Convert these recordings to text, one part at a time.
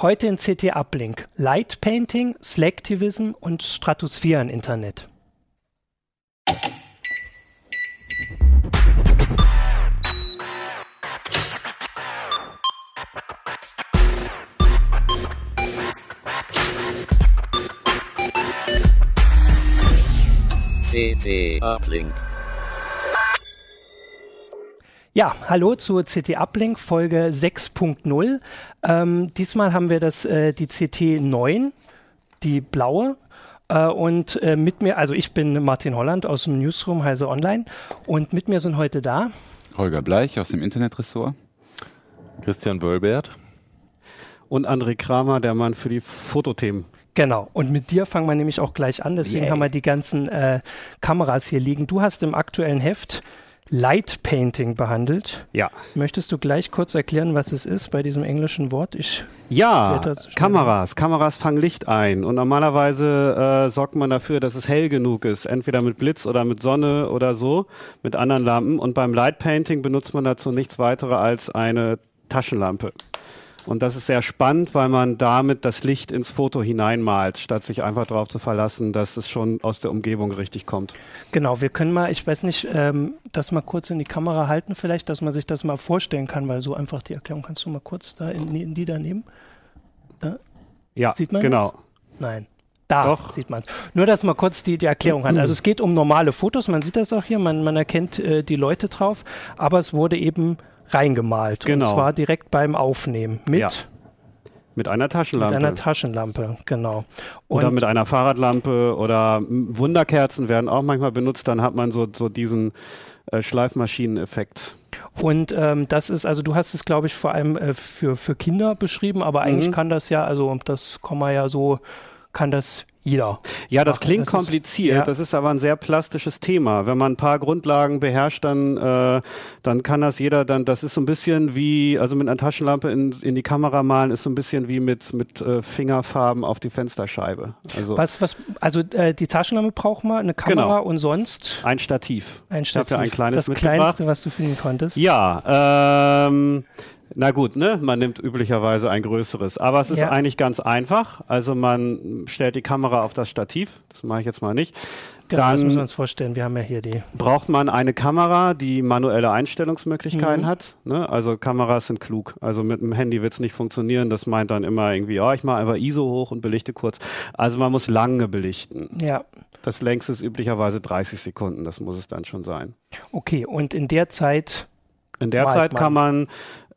Heute in CT Uplink. Light Painting, Selectivism und Stratosphären-Internet. CT Uplink. Ja, hallo zu CT Uplink Folge 6.0. Ähm, diesmal haben wir das, äh, die CT 9, die blaue. Äh, und äh, mit mir, also ich bin Martin Holland aus dem Newsroom Heise Online und mit mir sind heute da Holger Bleich aus dem Internetressort. Christian Wölbert. Und André Kramer, der Mann für die Fotothemen. Genau, und mit dir fangen wir nämlich auch gleich an. Deswegen Yay. haben wir die ganzen äh, Kameras hier liegen. Du hast im aktuellen Heft Light Painting behandelt. Ja. Möchtest du gleich kurz erklären, was es ist bei diesem englischen Wort? Ich Ja. Kameras. Kameras fangen Licht ein. Und normalerweise äh, sorgt man dafür, dass es hell genug ist. Entweder mit Blitz oder mit Sonne oder so, mit anderen Lampen. Und beim Light Painting benutzt man dazu nichts weiter als eine Taschenlampe. Und das ist sehr spannend, weil man damit das Licht ins Foto hineinmalt, statt sich einfach darauf zu verlassen, dass es schon aus der Umgebung richtig kommt. Genau, wir können mal, ich weiß nicht, ähm, das mal kurz in die Kamera halten, vielleicht, dass man sich das mal vorstellen kann, weil so einfach die Erklärung kannst du mal kurz da in, in die daneben. Ja, Sieht man genau. Nein. Da Doch. sieht man es. Nur, dass man kurz die, die Erklärung hat. Also es geht um normale Fotos, man sieht das auch hier, man, man erkennt äh, die Leute drauf, aber es wurde eben reingemalt. Genau. Und zwar direkt beim Aufnehmen mit, Ja. Mit einer mit Taschenlampe. einer Taschenlampe, genau. Oder Und- mit einer Fahrradlampe oder Wunderkerzen werden auch manchmal benutzt. Dann hat man so, so diesen äh, Schleifmaschineneffekt. Und ähm, das ist, also du hast es, glaube ich, vor allem äh, für, für Kinder beschrieben, aber eigentlich Mhm. kann das ja, also das kann man ja so, kann das jeder. Ja, das machen. klingt Das ist- kompliziert. ja. Das ist aber ein sehr plastisches Thema. Wenn man ein paar Grundlagen beherrscht, dann, äh, dann kann das jeder dann, das ist so ein bisschen wie, also mit einer Taschenlampe in, in die Kamera malen, ist so ein bisschen wie mit, mit äh, Fingerfarben auf die Fensterscheibe. Also Was, was, also äh, die Taschenlampe braucht man, eine Kamera und sonst ein Stativ. ein Stativ. ja ein kleines das kleinste, was du finden konntest. Ja, ähm, na gut, ne? Man nimmt üblicherweise ein größeres. Aber es ist Ja. eigentlich ganz einfach. Also man stellt die Kamera auf das Stativ. Das mache ich jetzt mal nicht. Genau, das müssen wir Dann uns vorstellen. Wir haben ja hier die. braucht man eine Kamera, die manuelle Einstellungsmöglichkeiten Mhm. hat. Ne? Also Kameras sind klug. Also mit dem Handy wird es nicht funktionieren. Das meint dann immer irgendwie, ja, ich mache einfach ISO hoch und belichte kurz. Also man muss lange belichten. Ja, Das längste ist üblicherweise 30 Sekunden. Das muss es dann schon sein. okay. Und in der Zeit, In der Zeit man. kann man,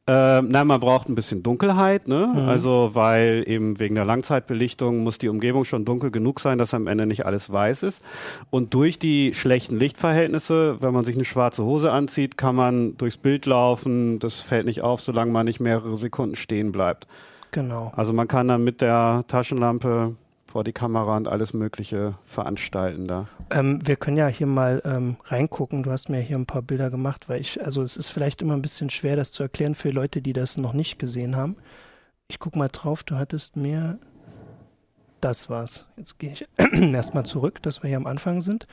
äh, na, man braucht ein bisschen Dunkelheit, ne? Mhm. Also, weil eben wegen der Langzeitbelichtung muss die Umgebung schon dunkel genug sein, dass am Ende nicht alles weiß ist. Und durch die schlechten Lichtverhältnisse, wenn man sich eine schwarze Hose anzieht, kann man durchs Bild laufen. Das fällt nicht auf, solange man nicht mehrere Sekunden stehen bleibt. genau. Also, man kann dann mit der Taschenlampe vor die Kamera und alles Mögliche veranstalten da. Ähm, wir können ja hier mal ähm, reingucken. Du hast mir hier ein paar Bilder gemacht, weil ich, also es ist vielleicht immer ein bisschen schwer, das zu erklären für Leute, die das noch nicht gesehen haben. Ich guck mal drauf, du hattest mir. Das war's. Jetzt gehe ich erstmal zurück, dass wir hier am Anfang sind.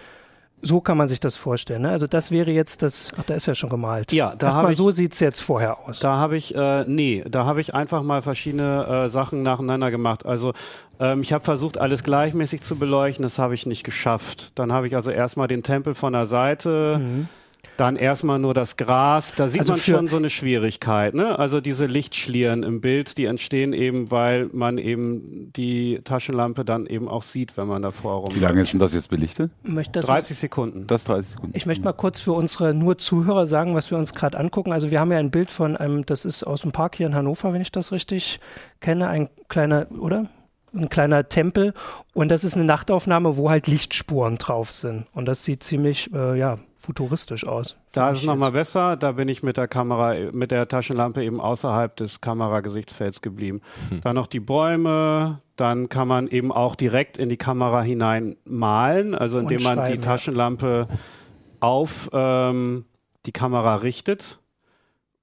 So kann man sich das vorstellen. Ne? Also das wäre jetzt das. Ach, da ist ja schon gemalt. Ja, da habe ich- so sieht's jetzt vorher aus. Da habe ich, äh, nee, da habe ich einfach mal verschiedene äh, Sachen nacheinander gemacht. Also ähm, ich habe versucht, alles gleichmäßig zu beleuchten, das habe ich nicht geschafft. Dann habe ich also erstmal den Tempel von der Seite, Mhm. Dann erstmal nur das Gras. Da sieht Also man schon so eine Schwierigkeit. Ne? Also diese Lichtschlieren im Bild, die entstehen eben, weil man eben die Taschenlampe dann eben auch sieht, wenn man davor rum. Wie lange ist denn das jetzt belichtet? Das 30 Sekunden. Das 30 Sekunden. Ich möchte mal kurz für unsere nur Zuhörer sagen, was wir uns gerade angucken. Also wir haben ja ein Bild von einem, das ist aus dem Park hier in Hannover, wenn ich das richtig kenne, ein kleiner, oder? Ein kleiner Tempel und das ist eine Nachtaufnahme, wo halt Lichtspuren drauf sind und das sieht ziemlich, äh, ja, futuristisch aus. Da ist es nochmal besser. Da bin ich mit der Kamera, mit der Taschenlampe eben außerhalb des Kameragesichtfelds geblieben. Dann noch die Bäume. Dann kann man eben auch direkt in die Kamera hinein malen, also indem man die. Taschenlampe auf ähm, die Kamera richtet.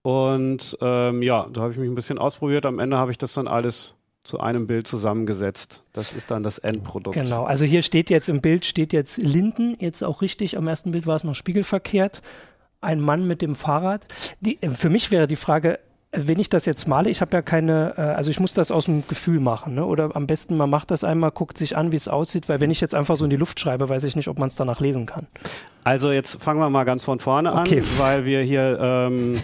Und ähm, ja, da habe ich mich ein bisschen ausprobiert. Am Ende habe ich das dann alles zu einem Bild zusammengesetzt. Das ist dann das Endprodukt. Genau, also hier steht jetzt im Bild, steht jetzt Linden, jetzt auch richtig, am ersten Bild war es noch spiegelverkehrt, ein Mann mit dem Fahrrad. Die, äh, für mich wäre die Frage, wenn ich das jetzt male, ich habe ja keine, äh, also ich muss das aus dem Gefühl machen, ne? Oder am besten man macht das einmal, guckt sich an, wie es aussieht, weil wenn ich jetzt einfach so in die Luft schreibe, weiß ich nicht, ob man es danach lesen kann. Also jetzt fangen wir mal ganz von vorne Okay. an, weil wir hier ähm,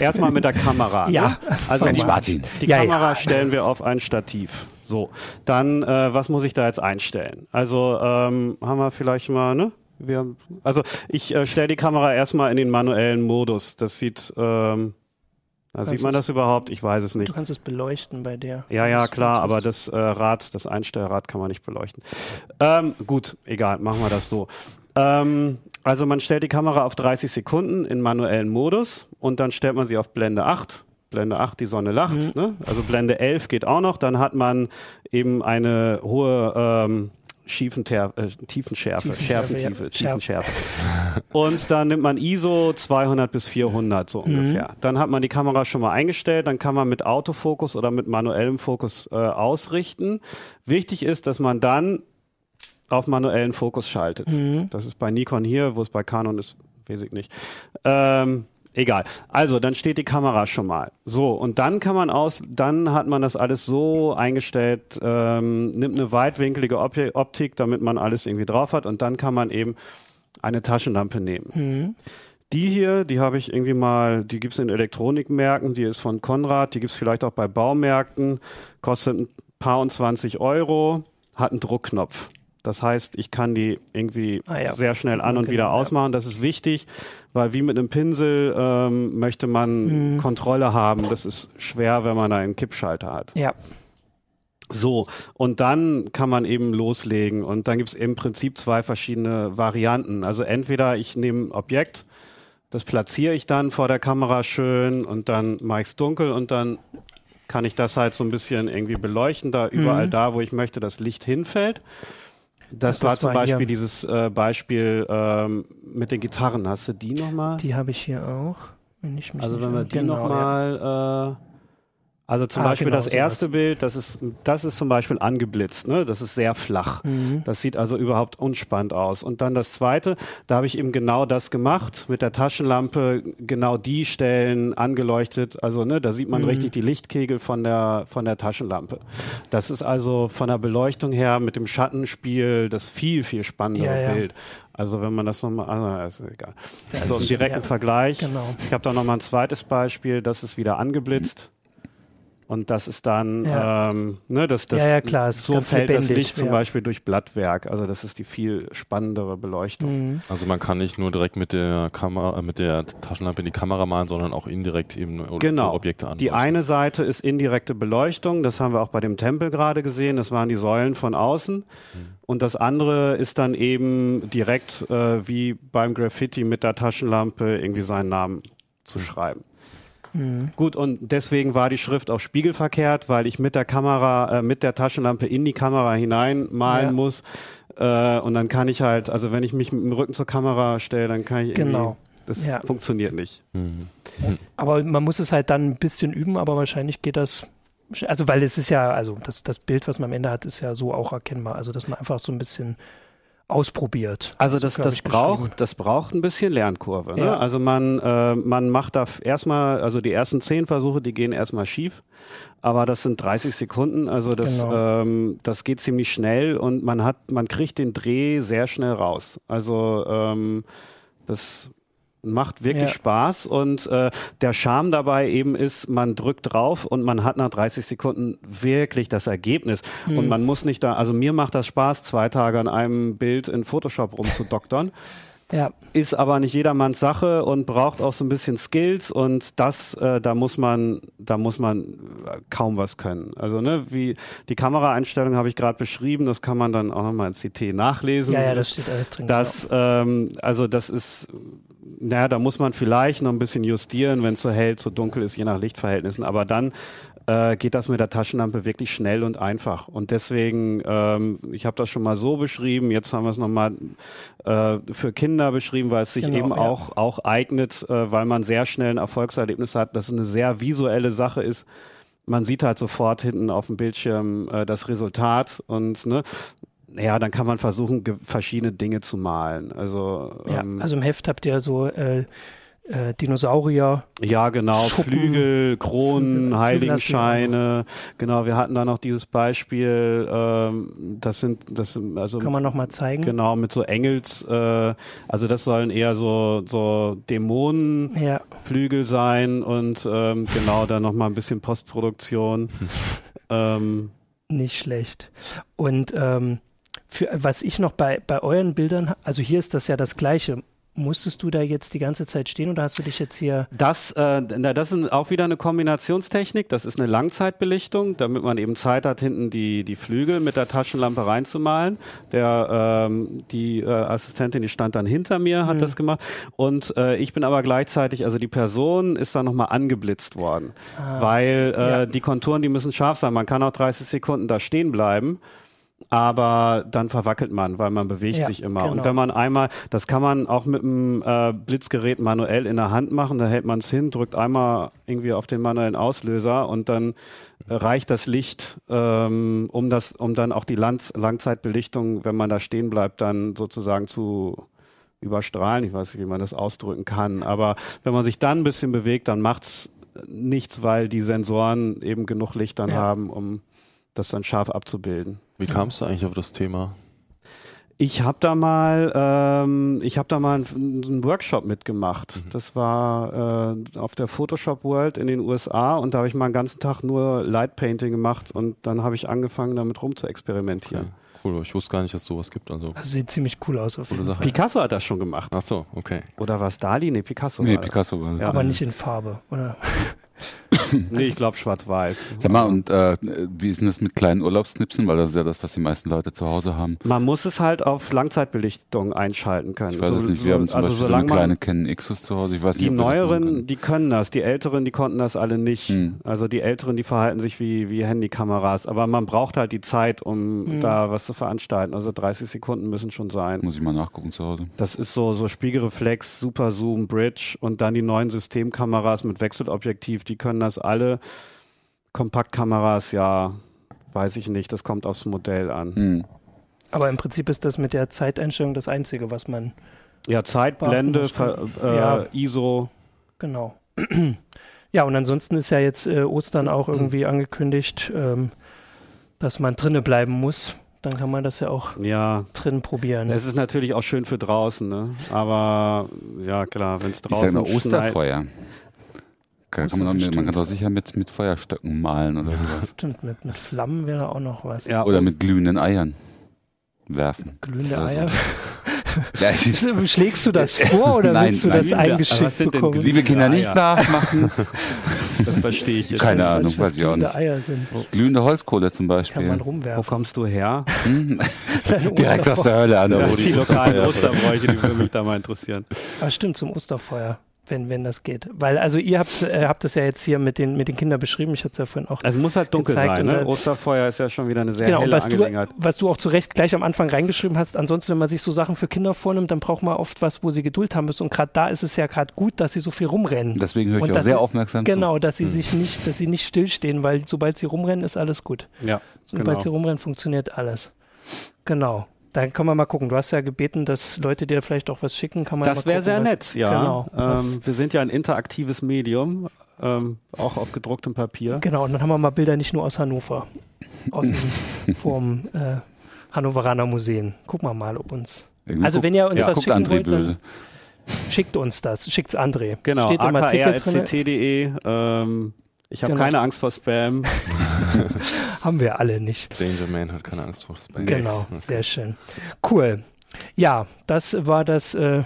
erstmal mit der Kamera. Ja. Ne? Also die, Martin. die Ja, Kamera ja. stellen wir auf ein Stativ. So, dann äh, was muss ich da jetzt einstellen? Also ähm, haben wir vielleicht mal, ne? Wir, haben- also ich äh, stelle die Kamera erstmal in den manuellen Modus. Das sieht, ähm, da sieht man das überhaupt? Ich weiß es Du nicht. kannst es beleuchten bei der. Ja, ja, klar, aber das äh, Rad, das Einstellrad kann man nicht beleuchten. Ähm, gut, egal, machen wir das so. Ähm, also man stellt die Kamera auf 30 Sekunden in manuellen Modus und dann stellt man sie auf Blende 8. Blende 8, die Sonne lacht. Mhm. Ne? Also Blende 11 geht auch noch. Dann hat man eben eine hohe ähm, schiefen Ter äh, Tiefenschärfe, Tiefenschärfe, Schärfentiefe, ja. Tiefenschärfe. Und dann nimmt man ISO 200 bis 400 so Mhm. ungefähr. Dann hat man die Kamera schon mal eingestellt, dann kann man mit Autofokus oder mit manuellem Fokus äh, ausrichten. Wichtig ist, dass man dann auf manuellen Fokus schaltet. Mhm. Das ist bei Nikon hier, wo es bei Canon ist, weiß ich nicht. Ähm, egal. Also, dann steht die Kamera schon mal. So, und dann kann man aus, dann hat man das alles so eingestellt, ähm, nimmt eine weitwinklige Op Optik, damit man alles irgendwie drauf hat und dann kann man eben eine Taschenlampe nehmen. Mhm. Die hier, die habe ich irgendwie mal, die gibt's in Elektronikmärkten, die ist von Konrad, die gibt's vielleicht auch bei Baumärkten, kostet ein paar und 20 Euro, hat einen Druckknopf. Das heißt, ich kann die irgendwie Ah ja, sehr schnell an und wieder ausmachen. Das ist wichtig, weil wie mit einem Pinsel ähm, möchte man Mhm. Kontrolle haben. Das ist schwer, wenn man da einen Kippschalter hat. Ja, So, und dann kann man eben loslegen. Und dann gibt es im Prinzip zwei verschiedene Varianten. Also entweder ich nehme ein Objekt, das platziere ich dann vor der Kamera schön und dann mache ich es dunkel und dann kann ich das halt so ein bisschen irgendwie beleuchten, da überall Mhm. da, wo ich möchte, das Licht hinfällt. Das, Das war zum war Beispiel hier. dieses äh, Beispiel ähm, mit den Gitarren. Hast du die nochmal? die habe ich hier auch. Wenn ich mich Also wenn wir die Genau, ja. nochmal, äh, also zum Ah, Beispiel genau, das sowas. erste Bild, das ist, das ist zum Beispiel angeblitzt, ne? Das ist sehr flach. Mhm. Das sieht also überhaupt unspannend aus. Und dann das zweite, da habe ich eben genau das gemacht, mit der Taschenlampe genau die Stellen angeleuchtet. Also ne, da sieht man Mhm. richtig die Lichtkegel von der von der Taschenlampe. Das ist also von der Beleuchtung her mit dem Schattenspiel das viel viel spannendere Ja, ja. Bild. Also wenn man das nochmal, also ist egal. Ja, so im also, direkten ja, Vergleich. Genau. Ich habe da nochmal ein zweites Beispiel, das ist wieder angeblitzt. Und das ist dann, Ja. ähm, ne, das, das, Ja, ja, klar, so fällt das lebendig, Licht zum ja. Beispiel durch Blattwerk. Also das ist die viel spannendere Beleuchtung. Mhm. Also man kann nicht nur direkt mit der Kamera, äh, mit der Taschenlampe in die Kamera malen, sondern auch indirekt eben o- Genau. Objekte an. Die eine Seite ist indirekte Beleuchtung, das haben wir auch bei dem Tempel gerade gesehen, das waren die Säulen von außen. Und das andere ist dann eben direkt äh, wie beim Graffiti mit der Taschenlampe irgendwie seinen Namen zu schreiben. Mhm. Gut, und deswegen war die Schrift auch spiegelverkehrt, weil ich mit der Kamera, äh, mit der Taschenlampe in die Kamera hinein malen Ja. muss. Äh, und dann kann ich halt, also wenn ich mich mit dem Rücken zur Kamera stelle, dann kann ich irgendwie, Genau. das Ja. funktioniert nicht. Mhm. Aber man muss es halt dann ein bisschen üben, aber wahrscheinlich geht das. Also, weil es ist ja, also das, das Bild, was man am Ende hat, ist ja so auch erkennbar. Also, dass man einfach so ein bisschen ausprobiert. Also das, das braucht, das braucht ein bisschen Lernkurve. Ne? Ja. Also man, äh, man macht da erstmal, also die ersten zehn Versuche, die gehen erstmal schief. Aber das sind 30 Sekunden, also das, Genau. ähm, das geht ziemlich schnell und man hat, man kriegt den Dreh sehr schnell raus. Also ähm, das macht wirklich Ja. Spaß und äh, der Charme dabei eben ist, man drückt drauf und man hat nach 30 Sekunden wirklich das Ergebnis Mhm. und man muss nicht da, also mir macht das Spaß, zwei Tage an einem Bild in Photoshop rumzudoktern. Ja, Ist aber nicht jedermanns Sache und braucht auch so ein bisschen Skills und das, äh, da muss man, da muss man äh, kaum was können. Also ne, wie die Kameraeinstellung habe ich gerade beschrieben, das kann man dann auch nochmal in CT nachlesen. ja, ja, das steht alles drin. Das, ähm, also das ist, naja, da muss man vielleicht noch ein bisschen justieren, wenn es so hell, so dunkel ist, je nach Lichtverhältnissen. Aber dann äh, geht das mit der Taschenlampe wirklich schnell und einfach. Und deswegen, ähm, ich habe das schon mal so beschrieben, jetzt haben wir es nochmal äh, für Kinder beschrieben, weil es sich Genau, eben ja. auch, auch eignet, äh, weil man sehr schnell ein Erfolgserlebnis hat, dass es eine sehr visuelle Sache ist. Man sieht halt sofort hinten auf dem Bildschirm äh, das Resultat und ne, ja, dann kann man versuchen, verschiedene Dinge zu malen. Also, Ja, ähm, also im Heft habt ihr so äh, äh, Dinosaurier. Ja, genau. Schuppen, Flügel, Kronen, Flügel- Heiligenscheine. Genau, wir hatten da noch dieses Beispiel, ähm, das sind, das sind, also Kann man nochmal zeigen. genau, mit so Engels, äh, also das sollen eher so, so Dämonenflügel Ja, sein und ähm, genau, dann nochmal ein bisschen Postproduktion. ähm, nicht schlecht. Und ähm, für, was ich noch bei, bei euren Bildern, also hier ist das ja das Gleiche. Musstest du da jetzt die ganze Zeit stehen oder hast du dich jetzt hier Das, äh, na, das ist auch wieder eine Kombinationstechnik. Das ist eine Langzeitbelichtung, damit man eben Zeit hat, hinten die, die Flügel mit der Taschenlampe reinzumalen. Der, ähm, die äh, Assistentin, die stand dann hinter mir, hat Mhm. das gemacht. Und äh, ich bin aber gleichzeitig, also die Person ist dann nochmal angeblitzt worden. weil äh, ja. die Konturen, die müssen scharf sein. Man kann auch 30 Sekunden da stehen bleiben. Aber dann verwackelt man, weil man bewegt Ja, sich immer. genau. Und wenn man einmal, das kann man auch mit dem äh, Blitzgerät manuell in der Hand machen, da hält man es hin, drückt einmal irgendwie auf den manuellen Auslöser und dann reicht das Licht, ähm, um das, um dann auch die Lang Langzeitbelichtung, wenn man da stehen bleibt, dann sozusagen zu überstrahlen. Ich weiß nicht, wie man das ausdrücken kann. Aber wenn man sich dann ein bisschen bewegt, dann macht's nichts, weil die Sensoren eben genug Licht dann Ja. haben, um das dann scharf abzubilden. Wie kamst du eigentlich auf das Thema? Ich habe da mal, ähm, ich habe da mal einen, einen Workshop mitgemacht. Mhm. Das war äh, auf der Photoshop World in den USA und da habe ich mal einen ganzen Tag nur Light Painting gemacht und dann habe ich angefangen, damit rum zu experimentieren. Cool, ich wusste gar nicht, dass es sowas gibt. Also, also sieht ziemlich cool aus auf jeden. Fall. Picasso hat das schon gemacht. ach so, okay. Oder war es Dali? Nee, Picasso. Nee, war das. Picasso war das. Ja. Aber nicht in Farbe, oder? Nee, ich glaube schwarz-weiß. Sag mal, und äh, wie ist denn das mit kleinen Urlaubsnipsen? Weil das ist ja das, was die meisten Leute zu Hause haben. Man muss es halt auf Langzeitbelichtung einschalten können. Ich weiß So- es nicht, so- wir haben zum also Beispiel so eine kleine Canon Xus zu Hause. Ich weiß Die nicht, neueren, können. die können das. Die älteren, die konnten das alle nicht. Hm. Also die älteren, die verhalten sich wie, wie Handykameras. Aber man braucht halt die Zeit, um Hm. da was zu veranstalten. Also 30 Sekunden müssen schon sein. Muss ich mal nachgucken zu Hause. Das ist so, so Spiegelreflex, Super Zoom, Bridge und dann die neuen Systemkameras mit Wechselobjektiv. Die können das alle. Kompaktkameras, ja, weiß ich nicht. Das kommt aufs Modell an. Hm. Aber im Prinzip ist das mit der Zeiteinstellung das Einzige, was man Ja, Zeit, Blende, muss Ver, man- äh, Ja. ISO. Genau. ja, und ansonsten ist ja jetzt äh, Ostern auch irgendwie angekündigt, ähm, dass man drinne bleiben muss. Dann kann man das ja auch Ja, drin probieren. Es ist natürlich auch schön für draußen, ne? Aber ja klar, wenn es draußen sage noch schneit- Osterfeuer. Kann, kann man, Osterfeuer, man kann doch sicher mit, mit Feuerstöcken malen oder sowas. Stimmt, mit, mit Flammen wäre auch noch was. Ja, Oder mit glühenden Eiern werfen. Glühende Oder so. Eier. Ja, ich, Schlägst du das vor oder Nein, willst du nein. das eingeschickt bekommen? liebe Kinder, nicht Eier. nachmachen. das verstehe ich jetzt. Keine nicht. Ahnung, was weiß ich auch glühende nicht. Eier sind. Glühende Holzkohle zum Kann man Beispiel. Wo rumwerfen. kommst du her? Hm? Direkt aus der Hölle an der Ja, die lokalen. Osterbräuche, die würden mich da mal interessieren. Ah, stimmt, zum Osterfeuer, wenn, wenn das geht. Weil, also ihr habt, äh, habt es ja jetzt hier mit den, mit den Kindern beschrieben, ich hatte es ja vorhin auch. Also muss halt dunkel Gezeigt sein, ne? dann- Osterfeuer ist ja schon wieder eine sehr genau, helle was du, Angelegenheit. was du auch zu Recht gleich am Anfang reingeschrieben hast, ansonsten, wenn man sich so Sachen für Kinder vornimmt, dann braucht man oft was, wo sie Geduld haben müssen. Und gerade da ist es ja gerade gut, dass sie so viel rumrennen. Deswegen höre ich Und auch das- sehr aufmerksam Genau, dass Hm. sie sich nicht, dass sie nicht stillstehen, weil sobald sie rumrennen, ist alles gut. Ja, Sobald genau. sie rumrennen, funktioniert alles. Genau. Dann kann man mal gucken. Du hast ja gebeten, dass Leute dir vielleicht auch was schicken. Kann man Das wäre sehr was- nett, ja. Genau. ähm, wir sind ja ein interaktives Medium, ähm, auch auf gedrucktem Papier. Genau, und dann haben wir mal Bilder nicht nur aus Hannover, aus dem vom äh, Hannoveraner Museen. Gucken wir mal, ob uns. Irgendwie Also guckt- wenn ihr uns ja, was schicken André wollt, dann schickt uns das. Schickt's André. Genau, akr.ct.de. Ähm, ich habe Genau. keine Angst vor Spam. Haben wir alle nicht. Danger Man hat keine Angst vor Spam. Genau, Okay. sehr schön. Cool. Ja, das war das äh,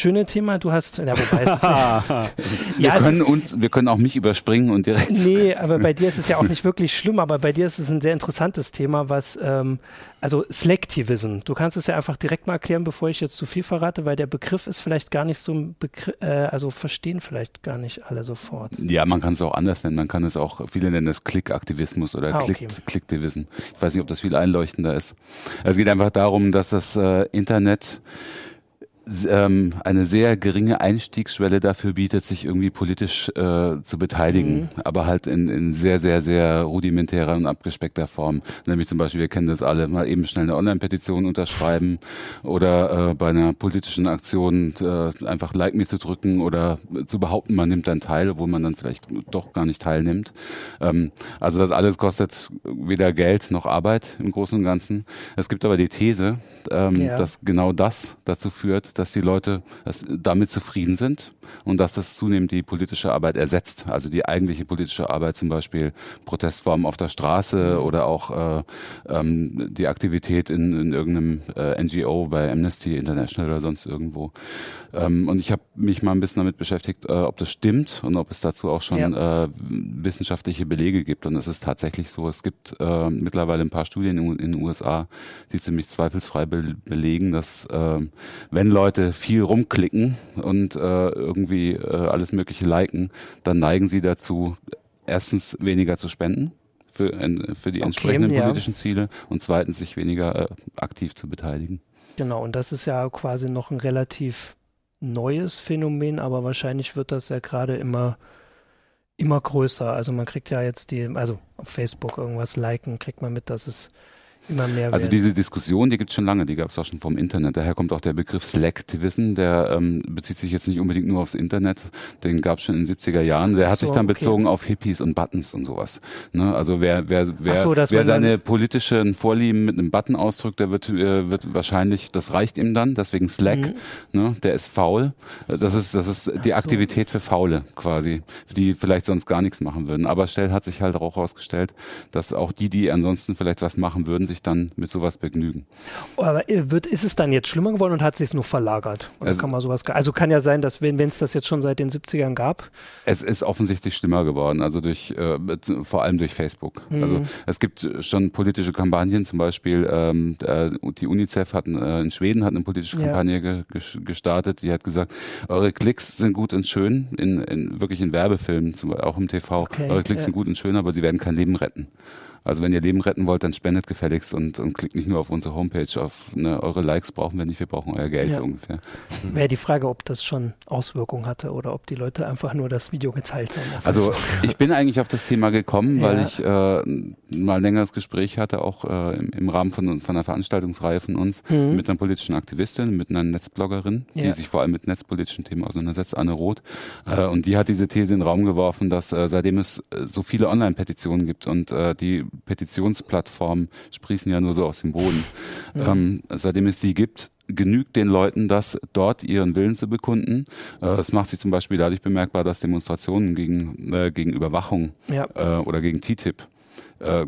schöne Thema. Du hast, ja, wobei es ist, ja, Wir ja, können uns, wir können auch mich überspringen und direkt. Nee, aber bei dir ist es ja auch nicht wirklich schlimm, aber bei dir ist es ein sehr interessantes Thema, was, ähm, also Selectivism. Du kannst es ja einfach direkt mal erklären, bevor ich jetzt zu viel verrate, weil der Begriff ist vielleicht gar nicht so ein Begriff, äh, also verstehen vielleicht gar nicht alle sofort. Ja, man kann es auch anders nennen. Man kann es auch, viele nennen es Klickaktivismus oder Ah, okay. Klick, Klicktivism. Ich weiß nicht, ob das viel einleuchtender ist. Es geht einfach darum, dass das äh, Internet ähm, eine sehr geringe Einstiegsschwelle dafür bietet, sich irgendwie politisch äh, zu beteiligen, mhm. aber halt in, in sehr, sehr, sehr rudimentärer und abgespeckter Form. Nämlich zum Beispiel, wir kennen das alle, mal eben schnell eine Online-Petition unterschreiben oder äh, bei einer politischen Aktion äh, einfach Like me zu drücken oder zu behaupten, man nimmt dann teil, obwohl man dann vielleicht doch gar nicht teilnimmt. Ähm, also das alles kostet weder Geld noch Arbeit im Großen und Ganzen. Es gibt aber die These, ähm, ja. dass genau das dazu führt, dass die Leute damit zufrieden sind und dass das zunehmend die politische Arbeit ersetzt. Also die eigentliche politische Arbeit, zum Beispiel Protestformen auf der Straße mhm. oder auch äh, ähm, die Aktivität in, in irgendeinem äh, NGO bei Amnesty International oder sonst irgendwo. Ähm, und ich habe mich mal ein bisschen damit beschäftigt, äh, ob das stimmt und ob es dazu auch schon ja. äh, wissenschaftliche Belege gibt. Und es ist tatsächlich so, es gibt äh, mittlerweile ein paar Studien in, in, den USA, die ziemlich zweifelsfrei be belegen, dass äh, wenn Leute viel rumklicken und äh, irgendwie äh, alles Mögliche liken, dann neigen sie dazu, erstens weniger zu spenden für, für die entsprechenden ja. politischen Ziele und zweitens sich weniger äh, aktiv zu beteiligen. Genau, und das ist ja quasi noch ein relativ neues Phänomen, aber wahrscheinlich wird das ja gerade immer immer größer. Also man kriegt ja jetzt die, also auf Facebook irgendwas liken, kriegt man mit, dass es immer mehr Also diese Diskussion, die gibt es schon lange, die gab es auch schon vom Internet. Daher kommt auch der Begriff Slacktivism, der ähm, bezieht sich jetzt nicht unbedingt nur aufs Internet, den gab es schon in den 70er Jahren. Der hat so, sich dann okay. bezogen auf Hippies und Buttons und sowas. Ne? Also wer, wer, wer, so, wer seine politischen Vorlieben mit einem Button ausdrückt, der wird, äh, wird wahrscheinlich, das reicht ihm dann, deswegen Slack, mhm. ne? der ist faul. Das ist, das ist die so. Aktivität für Faule quasi, die vielleicht sonst gar nichts machen würden. Aber Stell hat sich halt auch herausgestellt, dass auch die, die ansonsten vielleicht was machen würden, sich dann mit sowas begnügen. Aber äh, wird, ist es dann jetzt schlimmer geworden und hat sich nur verlagert? Oder also, kann man sowas, also kann ja sein, dass wenn es das jetzt schon seit den 70ern gab. Es ist offensichtlich schlimmer geworden, also durch, äh, vor allem durch Facebook. Mhm. Also es gibt schon politische Kampagnen, zum Beispiel ähm, die UNICEF hat äh, in Schweden hat eine politische Kampagne ja. ge gestartet, die hat gesagt, eure Klicks sind gut und schön, in, in wirklich in Werbefilmen, auch im TV, okay, eure Klicks ja. sind gut und schön, aber sie werden kein Leben retten. Also wenn ihr Leben retten wollt, dann spendet gefälligst und, und klickt nicht nur auf unsere Homepage. Auf ne, eure Likes brauchen wir nicht, wir brauchen euer Geld ja. so ungefähr. Wäre die Frage, ob das schon Auswirkungen hatte oder ob die Leute einfach nur das Video geteilt haben. Also ich bin eigentlich auf das Thema gekommen, ja. weil ich äh, mal ein längeres Gespräch hatte, auch äh, im, im, Rahmen von, von einer Veranstaltungsreihe von uns, mhm. mit einer politischen Aktivistin, mit einer Netzbloggerin, die ja. sich vor allem mit netzpolitischen Themen auseinandersetzt, Anne Roth. Äh, und die hat diese These in den Raum geworfen, dass äh, seitdem es äh, so viele Online-Petitionen gibt und äh, die Petitionsplattformen sprießen ja nur so aus dem Boden. Ja. Ähm, seitdem es die gibt, genügt den Leuten das, dort ihren Willen zu bekunden. Äh, das macht sich zum Beispiel dadurch bemerkbar, dass Demonstrationen gegen, äh, gegen Überwachung ja. äh, oder gegen TTIP äh,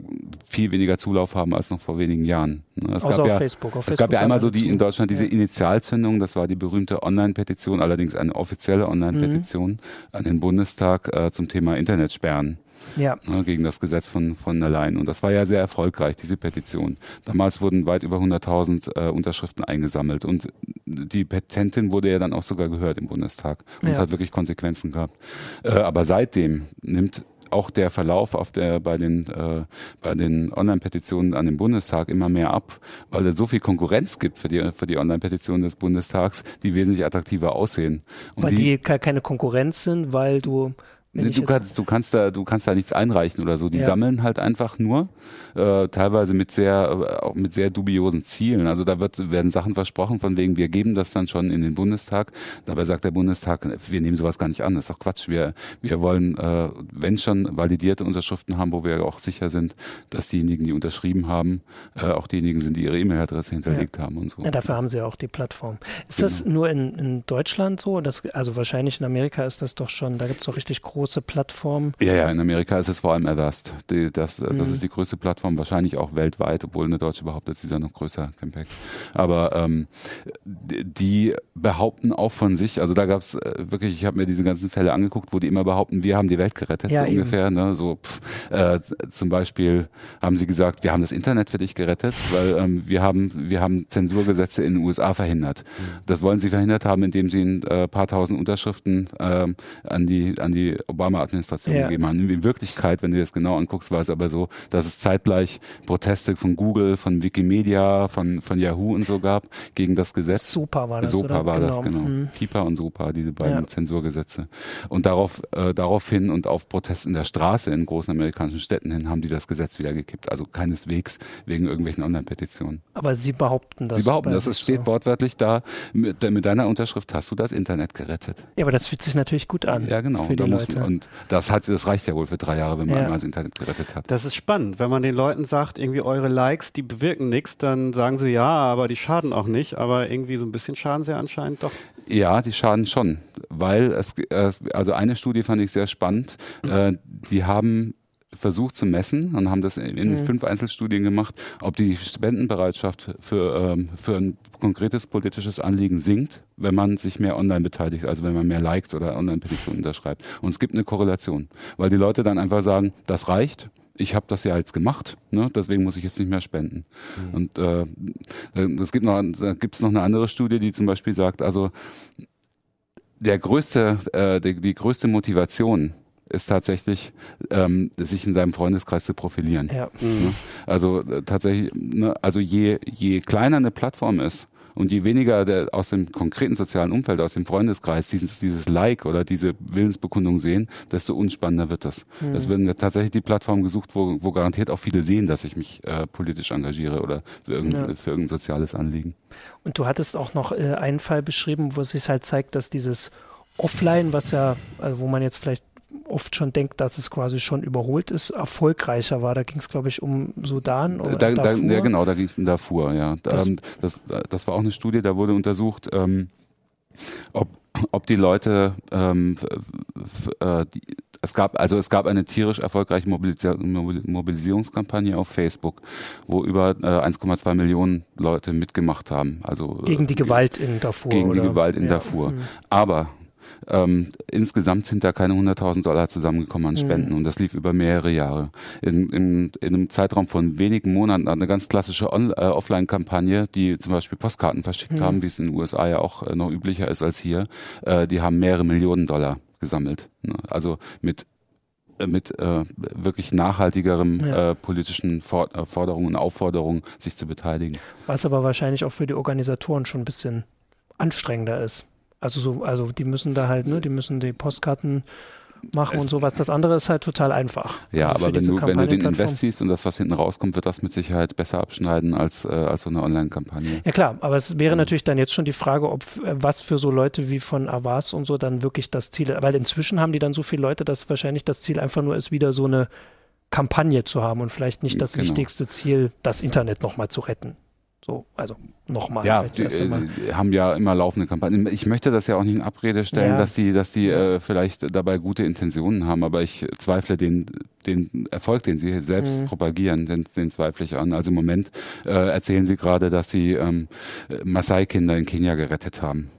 viel weniger Zulauf haben als noch vor wenigen Jahren. Ne, es gab ja, Facebook. Auf es gab ja einmal so die in Deutschland diese ja. Initialzündung, das war die berühmte Online-Petition, allerdings eine offizielle Online-Petition mhm. an den Bundestag äh, zum Thema Internetsperren ja. ne, gegen das Gesetz von, von der Leyen. Und das war ja sehr erfolgreich, diese Petition. Damals wurden weit über 100.000 äh, Unterschriften eingesammelt und die Petentin wurde ja dann auch sogar gehört im Bundestag. Und es hat wirklich Konsequenzen gehabt. Äh, aber seitdem nimmt auch der Verlauf auf der, bei den, äh, bei den Online-Petitionen an den Bundestag immer mehr ab, weil es so viel Konkurrenz gibt für die, für die Online-Petitionen des Bundestags, die wesentlich attraktiver aussehen. Und weil die, die keine Konkurrenz sind, weil du Du kannst, du kannst da, du kannst da nichts einreichen oder so. Die ja. sammeln halt einfach nur, äh, teilweise mit sehr, äh, auch mit sehr dubiosen Zielen. Also da wird, werden Sachen versprochen, von wegen, wir geben das dann schon in den Bundestag. Dabei sagt der Bundestag, wir nehmen sowas gar nicht an. Das ist doch Quatsch. Wir, wir wollen, äh, wenn schon validierte Unterschriften haben, wo wir auch sicher sind, dass diejenigen, die unterschrieben haben, äh, auch diejenigen sind, die ihre E-Mail-Adresse hinterlegt ja. haben und so. Ja, dafür haben sie ja auch die Plattform. Ist genau. das nur in, in Deutschland so? Das, also wahrscheinlich in Amerika ist das doch schon, da gibt es doch richtig große große Plattform. Ja, ja, in Amerika ist es vor allem Avast. Das, mhm. das ist die größte Plattform, wahrscheinlich auch weltweit, obwohl eine deutsche behauptet, sie sei noch größer, Campact. Aber ähm, die behaupten auch von sich, also da gab es äh, wirklich, ich habe mir diese ganzen Fälle angeguckt, wo die immer behaupten, wir haben die Welt gerettet, ja, so eben. ungefähr. Ne? So, pff, äh, zum Beispiel haben sie gesagt, wir haben das Internet für dich gerettet, weil ähm, wir haben wir haben Zensurgesetze in den USA verhindert. Mhm. Das wollen sie verhindert haben, indem sie ein äh, paar tausend Unterschriften äh, an die an die Obama-Administration Ja. gegeben hat. In Wirklichkeit, wenn du dir das genau anguckst, war es aber so, dass es zeitgleich Proteste von Google, von Wikimedia, von, von Yahoo und so gab gegen das Gesetz. Super war das, Sopa oder? war das, genau. Mhm. Pipa und Sopa, diese beiden Ja. Zensurgesetze. Und darauf, äh, daraufhin und auf Protest in der Straße in großen amerikanischen Städten hin haben die das Gesetz wieder gekippt. Also keineswegs wegen irgendwelchen Online-Petitionen. Aber Sie behaupten das. Sie behaupten, das es steht so. wortwörtlich da, mit, mit deiner Unterschrift hast du das Internet gerettet. Ja, aber das fühlt sich natürlich gut an. Ja, genau. Für die Da Und das hat, das reicht ja wohl für drei Jahre, wenn man Ja. einmal das Internet gerettet hat. Das ist spannend. Wenn man den Leuten sagt, irgendwie eure Likes, die bewirken nichts, dann sagen sie ja, aber die schaden auch nicht. Aber irgendwie so ein bisschen schaden sie anscheinend doch. Ja, die schaden schon, weil es, es also eine Studie fand ich sehr spannend. Äh, die haben versucht zu messen und haben das in, Mhm. fünf Einzelstudien gemacht, ob die Spendenbereitschaft für, ähm, für ein konkretes politisches Anliegen sinkt, wenn man sich mehr online beteiligt, also wenn man mehr liked oder Online-Petitionen unterschreibt. Und es gibt eine Korrelation, weil die Leute dann einfach sagen, das reicht, ich habe das ja jetzt gemacht, ne? deswegen muss ich jetzt nicht mehr spenden. Und äh, es gibt noch, da gibt's noch eine andere Studie, die zum Beispiel sagt, also der größte, äh, die, die größte Motivation ist tatsächlich, ähm, sich in seinem Freundeskreis zu profilieren. ja. Ne? Also äh, tatsächlich, ne? also je, je kleiner eine Plattform ist und je weniger der, aus dem konkreten sozialen Umfeld, aus dem Freundeskreis dieses, dieses Like oder diese Willensbekundung sehen, desto unspannender wird das. Mhm. Es werden ja tatsächlich die Plattformen gesucht, wo, wo garantiert auch viele sehen, dass ich mich äh, politisch engagiere oder für irgendein, Ja. für irgendein soziales Anliegen. Und du hattest auch noch äh, einen Fall beschrieben, wo es sich halt zeigt, dass dieses Offline, was ja, also wo man jetzt vielleicht oft schon denkt, dass es quasi schon überholt ist, erfolgreicher war. Da ging es, glaube ich, um Sudan oder Da, da, ja, genau, da ging es um Darfur, ja. Das- das, das war auch eine Studie, da wurde untersucht, ähm, ob, ob die Leute, ähm, äh, die, es gab, also es gab eine tierisch erfolgreiche Mobilisi Mobil Mobilisierungskampagne auf Facebook, wo über äh, 1,2 Millionen Leute mitgemacht haben. Also äh, Gegen die Gewalt in Darfur. gegen die oder? Gewalt in Ja. Darfur. Mhm. Aber ähm, insgesamt sind da keine 100.000 Dollar zusammengekommen an Mhm. Spenden und das lief über mehrere Jahre. In, in, in einem Zeitraum von wenigen Monaten eine ganz klassische On äh, Offline-Kampagne, die zum Beispiel Postkarten verschickt Mhm. haben, wie es in den USA ja auch äh, noch üblicher ist als hier, äh, die haben mehrere Millionen Dollar gesammelt. Ne? Also mit äh, mit äh, wirklich nachhaltigerem Ja. äh, politischen For äh, Forderungen und Aufforderungen, sich zu beteiligen. Was aber wahrscheinlich auch für die Organisatoren schon ein bisschen anstrengender ist. Also so, also die müssen da halt, ne, die müssen die Postkarten machen Es- und sowas. Das andere ist halt total einfach. Ja, Also aber wenn du, wenn du den. Invest siehst und das, was hinten rauskommt, wird das mit Sicherheit besser abschneiden als, äh, als so eine Online-Kampagne. Ja klar, aber es Mhm. wäre natürlich dann jetzt schon die Frage, ob äh, was für so Leute wie von Avas und so dann wirklich das Ziel ist. Weil inzwischen haben die dann so viele Leute, dass wahrscheinlich das Ziel einfach nur ist, wieder so eine Kampagne zu haben und vielleicht nicht das Genau. wichtigste Ziel, das Internet nochmal zu retten. So, also nochmal. Ja, die, äh, haben ja immer laufende Kampagnen. Ich möchte das ja auch nicht in Abrede stellen, Ja. dass die, dass die äh, vielleicht dabei gute Intentionen haben, aber ich zweifle den, den Erfolg, den sie selbst Mhm. propagieren, den, den zweifle ich an. Also im Moment äh, erzählen sie gerade, dass sie ähm, Maasai-Kinder in Kenia gerettet haben.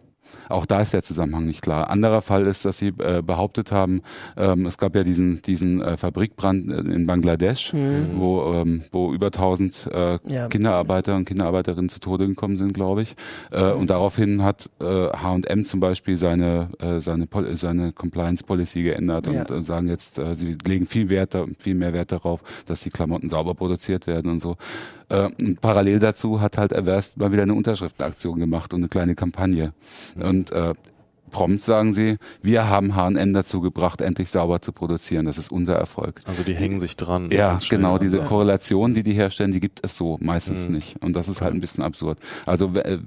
Auch da ist der Zusammenhang nicht klar. Anderer Fall ist, dass sie äh, behauptet haben, ähm, es gab ja diesen, diesen äh, Fabrikbrand in Bangladesch, Mhm. wo, ähm, wo über 1000 äh, Ja. Kinderarbeiter und Kinderarbeiterinnen zu Tode gekommen sind, glaube ich. Äh, und daraufhin hat äh, H&M zum Beispiel seine, äh, seine, Pol seine Compliance Policy geändert und Ja. äh, sagen jetzt, äh, sie legen viel Wert, viel mehr Wert darauf, dass die Klamotten sauber produziert werden und so. Äh, und parallel dazu hat halt Everst mal wieder eine Unterschriftenaktion gemacht und eine kleine Kampagne. Und äh, prompt sagen sie, wir haben H&M dazu gebracht, endlich sauber zu produzieren. Das ist unser Erfolg. Also die hängen sich dran. Ja, genau, diese Ja. Korrelation, die die herstellen, die gibt es so meistens Mhm. nicht. Und das ist halt ein bisschen absurd. Also äh,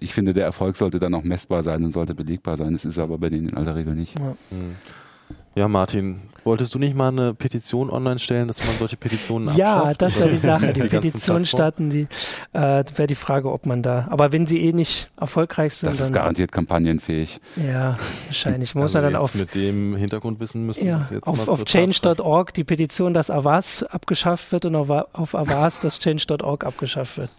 ich finde, der Erfolg sollte dann auch messbar sein und sollte belegbar sein. Das ist aber bei denen in aller Regel nicht. Ja. Hm. Ja, Martin, wolltest du nicht mal eine Petition online stellen, dass man solche Petitionen Ja, abschafft? das wäre die Sache. Die, ganzen Petition starten, die äh, wäre die Frage, ob man da. Aber wenn sie eh nicht erfolgreich sind, Das ist garantiert kampagnenfähig. ja, wahrscheinlich. Man muss Also ja dann jetzt auf, mit dem Hintergrundwissen müssen wir ja, auf, auf change.org die Petition, dass Avas abgeschafft wird und auf, auf Avas das change.org abgeschafft wird.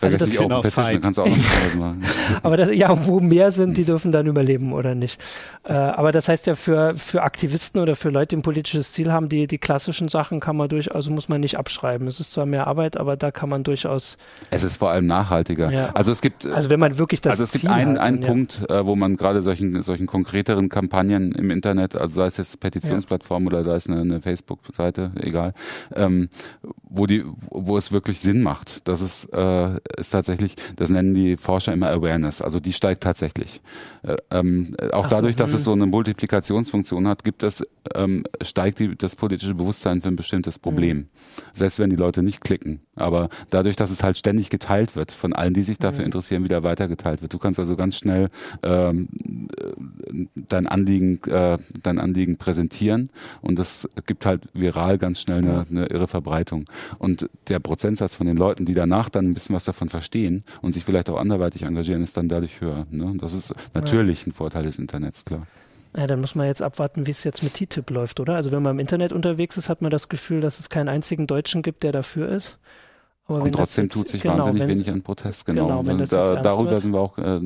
Also das nicht Open genau Petition, Fight. dann kannst du auch noch machen. Aber das, ja, wo mehr sind, die dürfen dann überleben oder nicht. Äh, aber das heißt ja für, für Aktivisten oder für Leute, die politisches Ziel haben, die, die klassischen Sachen kann man durch, also muss man nicht abschreiben. Es ist zwar mehr Arbeit, aber da kann man durchaus. Es ist vor allem nachhaltiger. Ja. Also es gibt. Also wenn man wirklich das also es Ziel gibt einen, einen dann, Punkt, äh, wo man gerade solchen, solchen konkreteren Kampagnen im Internet, also sei es jetzt Petitionsplattform oder sei es eine, eine Facebook-Seite, egal, ähm, wo die, wo es wirklich Sinn macht. Das ist, äh, ist tatsächlich, das nennen die Forscher immer Awareness. Also die steigt tatsächlich. Äh, ähm, auch Ach so, dadurch, dass hm. Es so eine Multiplikationsfunktion hat, gibt es, ähm, steigt die, das politische Bewusstsein für ein bestimmtes Problem. Selbst wenn die Leute nicht klicken. Aber dadurch, dass es halt ständig geteilt wird, von allen, die sich dafür Mhm. interessieren, wieder weitergeteilt wird. Du kannst also ganz schnell ähm, äh, dein Anliegen, äh, dein Anliegen präsentieren und das gibt halt viral ganz schnell eine, eine irre Verbreitung. Und der Prozentsatz von den Leuten, die danach dann ein bisschen was davon verstehen und sich vielleicht auch anderweitig engagieren, ist dann dadurch höher. Ne? Das ist natürlich ein Vorteil des Internets, klar. Ja, dann muss man jetzt abwarten, wie es jetzt mit TTIP läuft, oder? Also wenn man im Internet unterwegs ist, hat man das Gefühl, dass es keinen einzigen Deutschen gibt, der dafür ist. Aber Und das trotzdem jetzt- tut sich genau, wahnsinnig wenig an Protest, genau. Genau, das da, darüber wird. sind wir auch äh,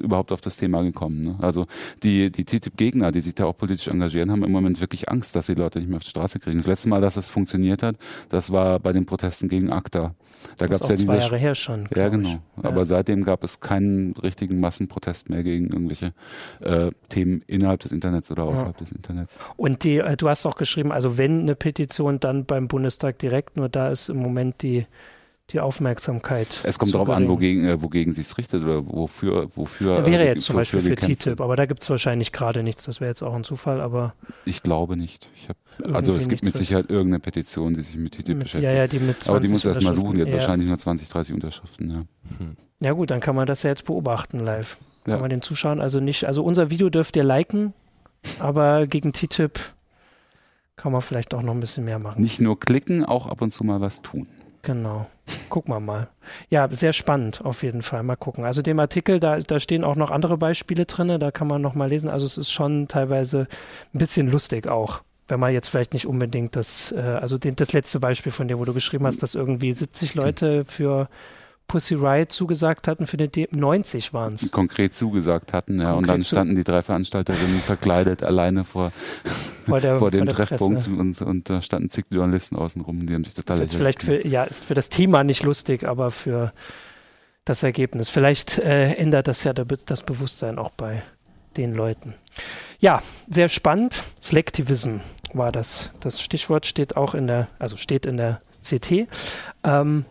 überhaupt auf das Thema gekommen. Ne? Also die, die TTIP-Gegner, die sich da auch politisch engagieren, haben im Moment wirklich Angst, dass die Leute nicht mehr auf die Straße kriegen. Das letzte Mal, dass es funktioniert hat, das war bei den Protesten gegen ACTA. Da das gab es ja auch zwei diese Jahre her schon. ja, genau. ich. Aber Ja. seitdem gab es keinen richtigen Massenprotest mehr gegen irgendwelche äh, Themen innerhalb des Internets oder außerhalb des Internets. Und die, äh, du hast auch geschrieben, also wenn eine Petition, dann beim Bundestag direkt, nur da ist im Moment die, die Aufmerksamkeit. Es kommt darauf an, wogegen, äh, wogegen sich richtet oder wofür, wofür. Wäre äh, jetzt zum Beispiel für TTIP, aber da gibt es wahrscheinlich gerade nichts. Das wäre jetzt auch ein Zufall, aber. Ich glaube nicht. Ich hab, also es gibt mit Sicherheit irgendeine Petition, die sich mit TTIP mit, beschäftigt. ja, ja, die mit 20 aber die muss erst mal suchen, die hat Unterschriften. wahrscheinlich nur 20, 30 Unterschriften. Ja. Hm. Ja. ja gut, dann kann man das ja jetzt beobachten live. Ja. Kann man den Zuschauern also nicht, also unser Video dürft ihr liken, aber gegen TTIP kann man vielleicht auch noch ein bisschen mehr machen. Nicht nur klicken, auch ab und zu mal was tun. Genau. Gucken wir mal. Ja, sehr spannend auf jeden Fall. Mal gucken. Also dem Artikel, da, da stehen auch noch andere Beispiele drin, da kann man noch mal lesen. Also es ist schon teilweise ein bisschen lustig auch. Wenn man jetzt vielleicht nicht unbedingt das, äh, also den, das letzte Beispiel von dir, wo du geschrieben hast, dass irgendwie 70 Leute für Pussy Riot zugesagt hatten, für eine D 90 waren es. Konkret zugesagt hatten, ja. und Konkret dann zu- standen die drei Veranstalterinnen verkleidet alleine vor, Vor, der, vor dem der Treffpunkt Presse. und, und da standen zig Journalisten außenrum, die haben sich total Das ist vielleicht für, ja, ist für das Thema nicht lustig, aber für das Ergebnis. Vielleicht äh, ändert das ja das Bewusstsein auch bei den Leuten. Ja, sehr spannend. Selectivism war das. Das Stichwort steht auch in der, also steht in der CT. Ähm,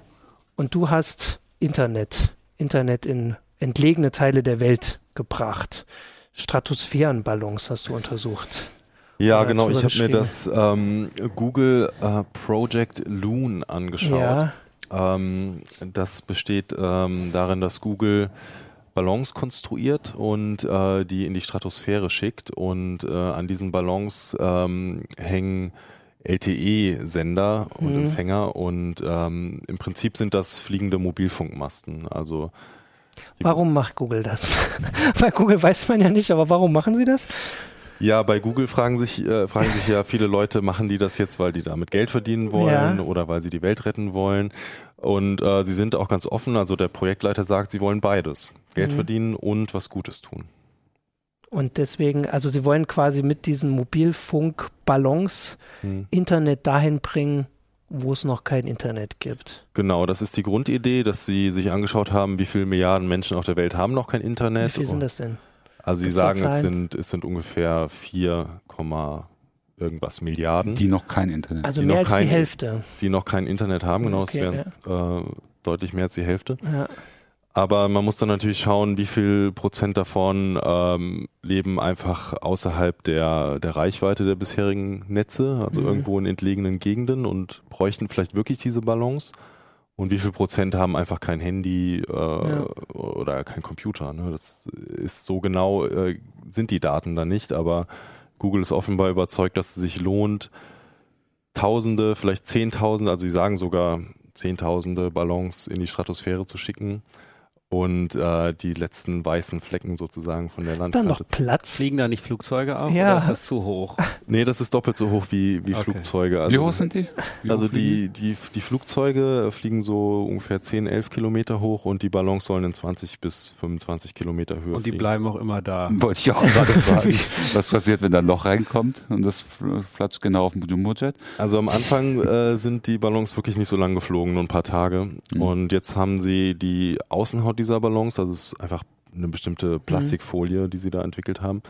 und du hast Internet, Internet in entlegene Teile der Welt gebracht. Stratosphärenballons hast du untersucht. Ja, Oder genau. Ich habe mir das ähm, Google äh, Project Loon angeschaut. Ja, Ähm, das besteht ähm, darin, dass Google Ballons konstruiert und äh, die in die Stratosphäre schickt. Und äh, an diesen Ballons ähm, hängen LTE-Sender und Mhm. Empfänger. Und ähm, im Prinzip sind das fliegende Mobilfunkmasten. Also warum macht Google das? Bei Google weiß man ja nicht, aber warum machen sie das? Ja, bei Google fragen sich, äh, fragen sich ja viele Leute, machen die das jetzt, weil die damit Geld verdienen wollen Ja. oder weil sie die Welt retten wollen? Und äh, sie sind auch ganz offen. Also der Projektleiter sagt, sie wollen beides. Geld Mhm. verdienen und was Gutes tun. Und deswegen, also sie wollen quasi mit diesen Mobilfunkballons Hm. Internet dahin bringen, wo es noch kein Internet gibt. Genau, das ist die Grundidee, dass sie sich angeschaut haben, wie viele Milliarden Menschen auf der Welt haben noch kein Wie Internet. viel sind das denn? Also sie Gibt's sagen, es sind, es sind ungefähr 4, Komma irgendwas Milliarden, die, Die noch kein Internet. Also die mehr als die kein- Hälfte. noch kein Internet haben. Genau, Okay, es wären äh, deutlich mehr als die Hälfte. Ja. Aber man muss dann natürlich schauen, wie viel Prozent davon ähm, leben einfach außerhalb der, der Reichweite der bisherigen Netze, also Mhm. irgendwo in entlegenen Gegenden und bräuchten vielleicht wirklich diese Ballons. Und wie viel Prozent haben einfach kein Handy äh, oder kein Computer? Ne? Das ist so genau, äh, sind die Daten da nicht, aber Google ist offenbar überzeugt, dass es sich lohnt, Tausende, vielleicht Zehntausende, also sie sagen sogar Zehntausende Ballons in die Stratosphäre zu schicken und äh, die letzten weißen Flecken sozusagen von der Ist da Landkarte. noch Platz? Fliegen da nicht Flugzeuge auf Ja. oder ist das zu hoch? Nee, das ist doppelt so hoch wie, wie Okay. Flugzeuge. Also, Wie hoch sind die? Wie Also die, die, die Flugzeuge fliegen so ungefähr 10, 11 Kilometer hoch und die Ballons sollen in 20 bis 25 Kilometer Höhe Und die fliegen. bleiben auch immer da. Wollte ich auch gerade fragen. Was passiert, wenn da ein Loch reinkommt und das fl- flatscht genau auf dem Jumbojet? Also am Anfang äh, sind die Ballons wirklich nicht so lang geflogen, nur ein paar Tage. Mhm. Und jetzt haben sie die Außenhaut dieser Ballons, also es ist einfach eine bestimmte Plastikfolie, die sie da entwickelt haben,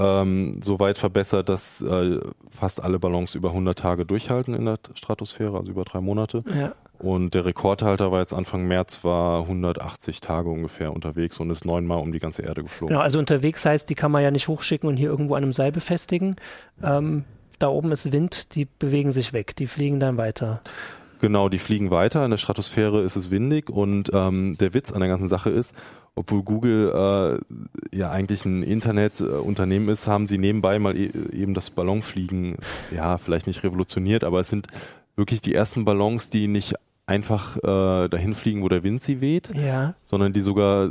ähm, so weit verbessert, dass äh, fast alle Ballons über 100 Tage durchhalten in der Stratosphäre, also über drei Monate. Ja. Und der Rekordhalter war jetzt Anfang März, war 180 Tage ungefähr unterwegs und ist neunmal um die ganze Erde geflogen. Genau, also unterwegs heißt, die kann man ja nicht hochschicken und hier irgendwo an einem Seil befestigen. Ähm, da oben ist Wind, die bewegen sich weg, die fliegen dann weiter. Genau, die fliegen weiter. In der Stratosphäre ist es windig und ähm, der Witz an der ganzen Sache ist, obwohl Google äh, ja eigentlich ein Internetunternehmen ist, haben sie nebenbei mal e eben das Ballonfliegen, ja, vielleicht nicht revolutioniert, aber es sind wirklich die ersten Ballons, die nicht einfach äh, dahin fliegen, wo der Wind sie weht, Ja. sondern die sogar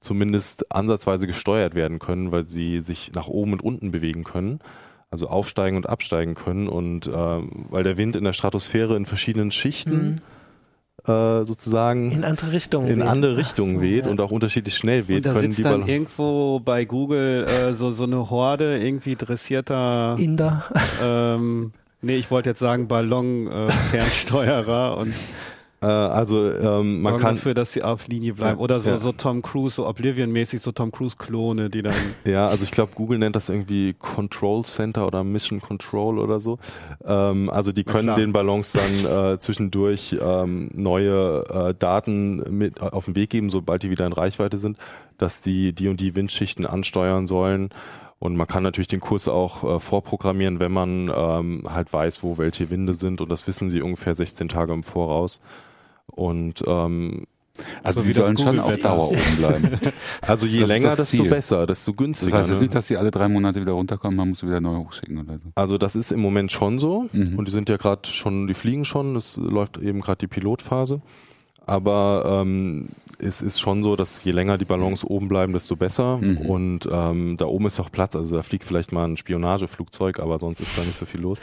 zumindest ansatzweise gesteuert werden können, weil sie sich nach oben und unten bewegen können. Also aufsteigen und absteigen können und äh, weil der Wind in der Stratosphäre in verschiedenen Schichten äh, sozusagen Mhm. In andere Richtungen. in weht. andere Richtungen so, weht ja. und auch unterschiedlich schnell weht, Und da können sitzt die dann Ballons. irgendwo bei Google äh, so, so eine Horde irgendwie dressierter, Inder. ähm, nee, ich wollte jetzt sagen Ballon-Fernsteuerer und Äh, also ähm, man sorgen kann dafür, dass sie auf Linie bleiben. Oder so, Ja. so Tom Cruise, so Oblivion-mäßig, so Tom Cruise-Klone, die dann Ja, also ich glaube, Google nennt das irgendwie Control Center oder Mission Control oder so. Ähm, also die können den Ballons dann äh, zwischendurch ähm, neue äh, Daten mit auf den Weg geben, sobald die wieder in Reichweite sind, dass die die und die Windschichten ansteuern sollen. Und man kann natürlich den Kurs auch äh, vorprogrammieren, wenn man ähm, halt weiß, wo welche Winde sind. Und das wissen sie ungefähr 16 Tage im Voraus. Und ähm, Also So die das sollen schon auf. Dauer oben bleiben. also je Das länger, das desto besser, desto Das günstiger. heißt jetzt ne? nicht, dass die alle drei Monate wieder runterkommen, man muss sie wieder neu hochschicken oder so. Also das ist im Moment schon so Mhm. und die sind ja gerade schon, die fliegen schon, es läuft eben gerade die Pilotphase. Aber ähm, es ist schon so, dass je länger die Ballons oben bleiben, desto besser. Mhm. Und ähm, da oben ist auch Platz. Also da fliegt vielleicht mal ein Spionageflugzeug, aber sonst ist da nicht so viel los.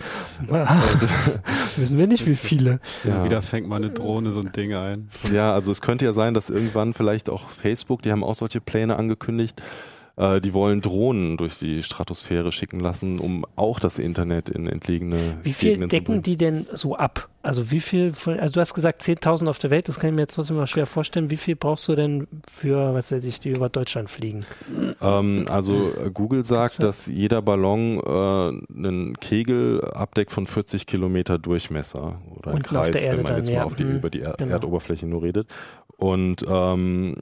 Wissen wir nicht, wie viele. Ja. wieder fängt mal eine Drohne so ein Ding ein. Ja, also es könnte ja sein, dass irgendwann vielleicht auch Facebook, die haben auch solche Pläne angekündigt, äh, die wollen Drohnen durch die Stratosphäre schicken lassen, um auch das Internet in entlegene Wie viel Gegenden decken die denn so ab? Also wie viel von, also du hast gesagt 10.000 auf der Welt, das kann ich mir jetzt trotzdem noch schwer vorstellen. Wie viel brauchst du denn für, was weiß ich, die über Deutschland fliegen? Ähm, also äh, Google sagt, So. dass jeder Ballon äh, einen Kegel abdeckt von 40 Kilometer Durchmesser oder Unten Kreis, wenn man dann, jetzt ja. mal auf die, Mhm, über die er genau. Erdoberfläche nur redet. Und ähm,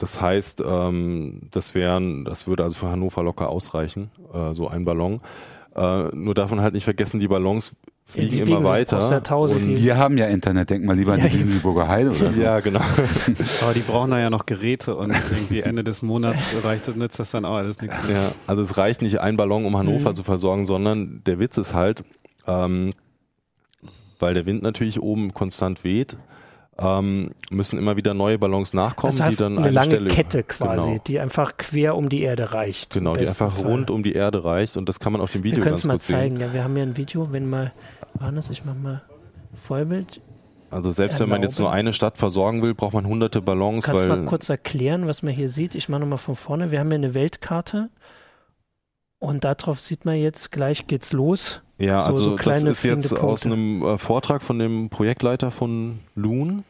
das heißt, ähm, das wären, das würde also für Hannover locker ausreichen, äh, so ein Ballon. Äh, nur darf man halt nicht vergessen, die Ballons Ja, fliegen die immer weiter. Wir haben ja Internet, denk mal lieber an Ja, die Lüneburger Heide oder so. ja, genau. Aber die brauchen da ja noch Geräte und irgendwie Ende des Monats reicht das, nützt das dann auch alles nichts. Ja, also es reicht nicht, ein Ballon um Hannover Mhm. zu versorgen, sondern der Witz ist halt, ähm, weil der Wind natürlich oben konstant weht, ähm, müssen immer wieder neue Ballons nachkommen, Also die hast dann eine eine lange Stelle Kette quasi, Genau. die einfach quer um die Erde reicht. Genau, die einfach Fall. rund um die Erde reicht und das kann man auf dem Wir Video können ganz es mal gut sehen. zeigen. Ja, wir haben hier ein Video, wenn mal, war das? Ich mach mal Vollbild. Also selbst wenn man jetzt Erlaube. nur eine Stadt versorgen will, braucht man hunderte Ballons, Kannst du mal kurz erklären, was man hier sieht? Ich mache nochmal von vorne. Wir haben hier eine Weltkarte und darauf sieht man jetzt, gleich geht's los. Ja, So- also so das ist jetzt aus einem äh, Vortrag von dem Projektleiter von Loon.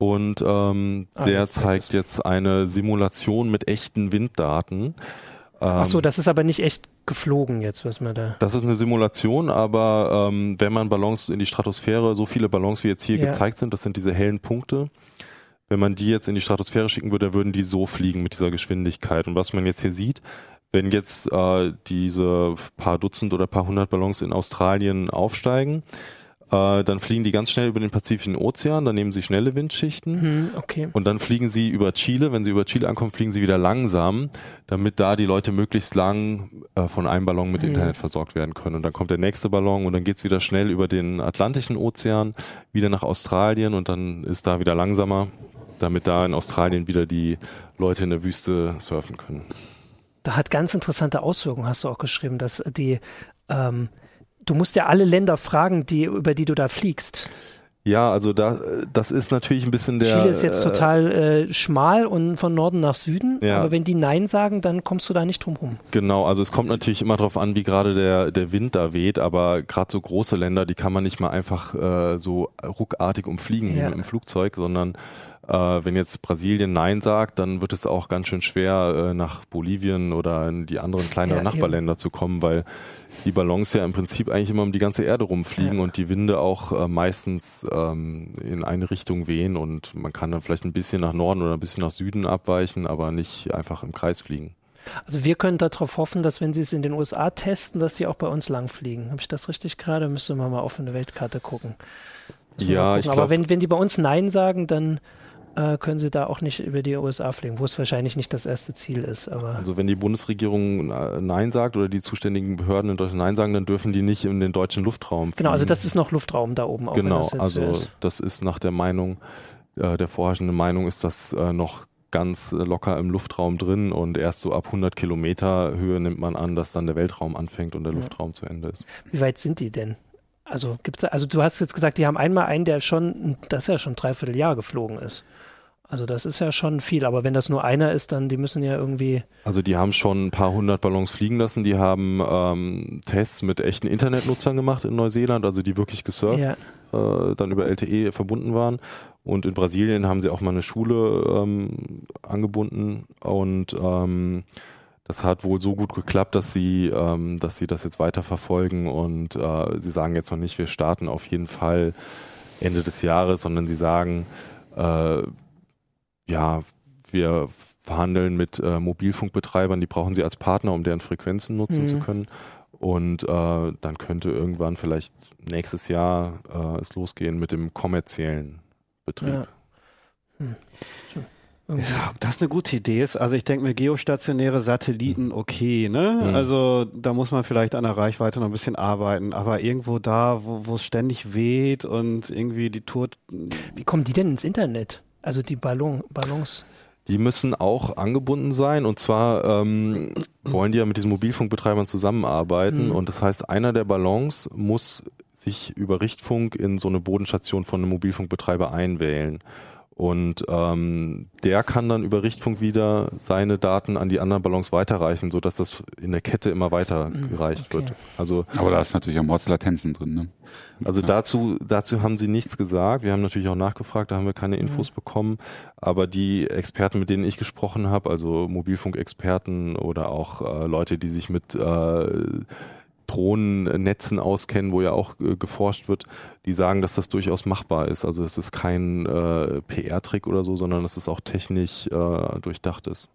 Und ähm, Ah, der zeigt jetzt eine Simulation mit echten Winddaten. Ähm, Ach so, das ist aber nicht echt geflogen jetzt, was man da. das ist eine Simulation, aber ähm, wenn man Ballons in die Stratosphäre, so viele Ballons wie jetzt hier Ja. gezeigt sind, das sind diese hellen Punkte, wenn man die jetzt in die Stratosphäre schicken würde, dann würden die so fliegen mit dieser Geschwindigkeit. Und was man jetzt hier sieht, wenn jetzt äh, diese paar Dutzend oder paar hundert Ballons in Australien aufsteigen, äh, dann fliegen die ganz schnell über den Pazifischen Ozean, dann nehmen sie schnelle Windschichten. Hm, okay. Und dann fliegen sie über Chile. Wenn sie über Chile ankommen, fliegen sie wieder langsam, damit da die Leute möglichst lang äh, von einem Ballon mit Mhm. Internet versorgt werden können. Und dann kommt der nächste Ballon und dann geht's wieder schnell über den Atlantischen Ozean, wieder nach Australien und dann ist da wieder langsamer. damit da in Australien wieder die Leute in der Wüste surfen können. Da hat ganz interessante Auswirkungen, hast du auch geschrieben, dass die, ähm, du musst ja alle Länder fragen, die, über die du da fliegst. Ja, also da, das ist natürlich ein bisschen der. Chile ist jetzt äh, total äh, schmal und von Norden nach Süden, ja. aber wenn die Nein sagen, dann kommst du da nicht drum rum. Genau, also es kommt natürlich immer darauf an, wie gerade der, der Wind da weht, aber gerade so große Länder, die kann man nicht mal einfach äh, so ruckartig umfliegen ja. im Flugzeug, sondern äh, wenn jetzt Brasilien Nein sagt, dann wird es auch ganz schön schwer, äh, nach Bolivien oder in die anderen kleineren ja, Nachbarländer eben. zu kommen, weil die Ballons ja im Prinzip eigentlich immer um die ganze Erde rumfliegen ja. und die Winde auch äh, meistens ähm, in eine Richtung wehen und man kann dann vielleicht ein bisschen nach Norden oder ein bisschen nach Süden abweichen, aber nicht einfach im Kreis fliegen. Also wir können darauf hoffen, dass wenn sie es in den USA testen, dass die auch bei uns langfliegen. Habe ich das richtig gerade? Müsste man mal auf eine Weltkarte gucken. Ja, ich glaube. Aber wenn, wenn die bei uns Nein sagen, dann äh, können sie da auch nicht über die USA fliegen, wo es wahrscheinlich nicht das erste Ziel ist. Aber also wenn die Bundesregierung äh, Nein sagt oder die zuständigen Behörden in Deutschland Nein sagen, dann dürfen die nicht in den deutschen Luftraum fliegen. Genau, also das ist noch Luftraum da oben. Auch genau, das also ist. das ist nach der Meinung, äh, der vorherrschenden Meinung ist das äh, noch ganz locker im Luftraum drin und erst so ab 100 Kilometer Höhe nimmt man an, dass dann der Weltraum anfängt und der ja. Luftraum zu Ende ist. Wie weit sind die denn? Also gibt's, also du hast jetzt gesagt, die haben einmal einen, der schon, das ja schon dreiviertel Jahr geflogen ist. Also das ist ja schon viel, aber wenn das nur einer ist, dann die müssen ja irgendwie. Also die haben schon ein paar hundert Ballons fliegen lassen, die haben ähm, Tests mit echten Internetnutzern gemacht in Neuseeland, also die wirklich gesurft, ja. äh, dann über LTE verbunden waren. Und in Brasilien haben sie auch mal eine Schule ähm, angebunden und ähm, das hat wohl so gut geklappt, dass sie, ähm, dass sie das jetzt weiterverfolgen und äh, sie sagen jetzt noch nicht, wir starten auf jeden Fall Ende des Jahres, sondern sie sagen, äh, ja, wir verhandeln mit äh, Mobilfunkbetreibern, die brauchen sie als Partner, um deren Frequenzen nutzen mhm. zu können. Und äh, dann könnte irgendwann vielleicht nächstes Jahr äh, es losgehen mit dem kommerziellen Betrieb. Ja. Hm. Ja, ob das eine gute Idee ist, also ich denke mir geostationäre Satelliten mhm. okay, ne? Mhm. Also da muss man vielleicht an der Reichweite noch ein bisschen arbeiten, aber irgendwo da, wo es ständig weht und irgendwie die Tour. Wie kommen die denn ins Internet? Also die Ballon, Ballons. Die müssen auch angebunden sein und zwar ähm, wollen die ja mit diesen Mobilfunkbetreibern zusammenarbeiten mhm. und das heißt, einer der Ballons muss sich über Richtfunk in so eine Bodenstation von einem Mobilfunkbetreiber einwählen. Und ähm, der kann dann über Richtfunk wieder seine Daten an die anderen Ballons weiterreichen, sodass das in der Kette immer weitergereicht okay. wird. Also, Aber da ist natürlich auch Mordslatenzen drin. Ne? Also ja. dazu, dazu haben sie nichts gesagt. Wir haben natürlich auch nachgefragt, da haben wir keine. Infos mhm. bekommen. Aber die Experten, mit denen ich gesprochen habe, also Mobilfunkexperten oder auch äh, Leute, die sich mit äh, Drohnennetzen auskennen, wo ja auch äh, geforscht wird, die sagen, dass das durchaus machbar ist. Also es ist kein äh, PR-Trick oder so, sondern dass es auch technisch äh, durchdacht ist.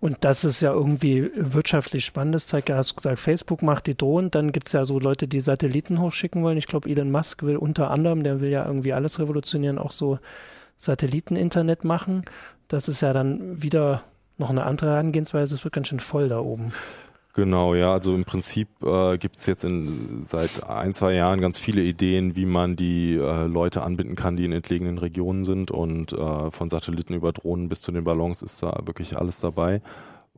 Und das ist ja irgendwie wirtschaftlich spannend. Das zeigt ja, hast gesagt, Facebook macht die Drohnen, dann gibt es ja so Leute, die Satelliten hochschicken wollen. Ich glaube, Elon Musk will unter anderem, der will ja irgendwie alles revolutionieren, auch so Satelliten-Internet machen. Das ist ja dann wieder noch eine andere Herangehensweise. Es wird ganz schön voll da oben. Genau, ja, also im Prinzip äh, gibt es jetzt in, seit ein, zwei Jahren ganz viele Ideen, wie man die äh, Leute anbinden kann, die in entlegenen Regionen sind und äh, von Satelliten über Drohnen bis zu den Ballons ist da wirklich alles dabei.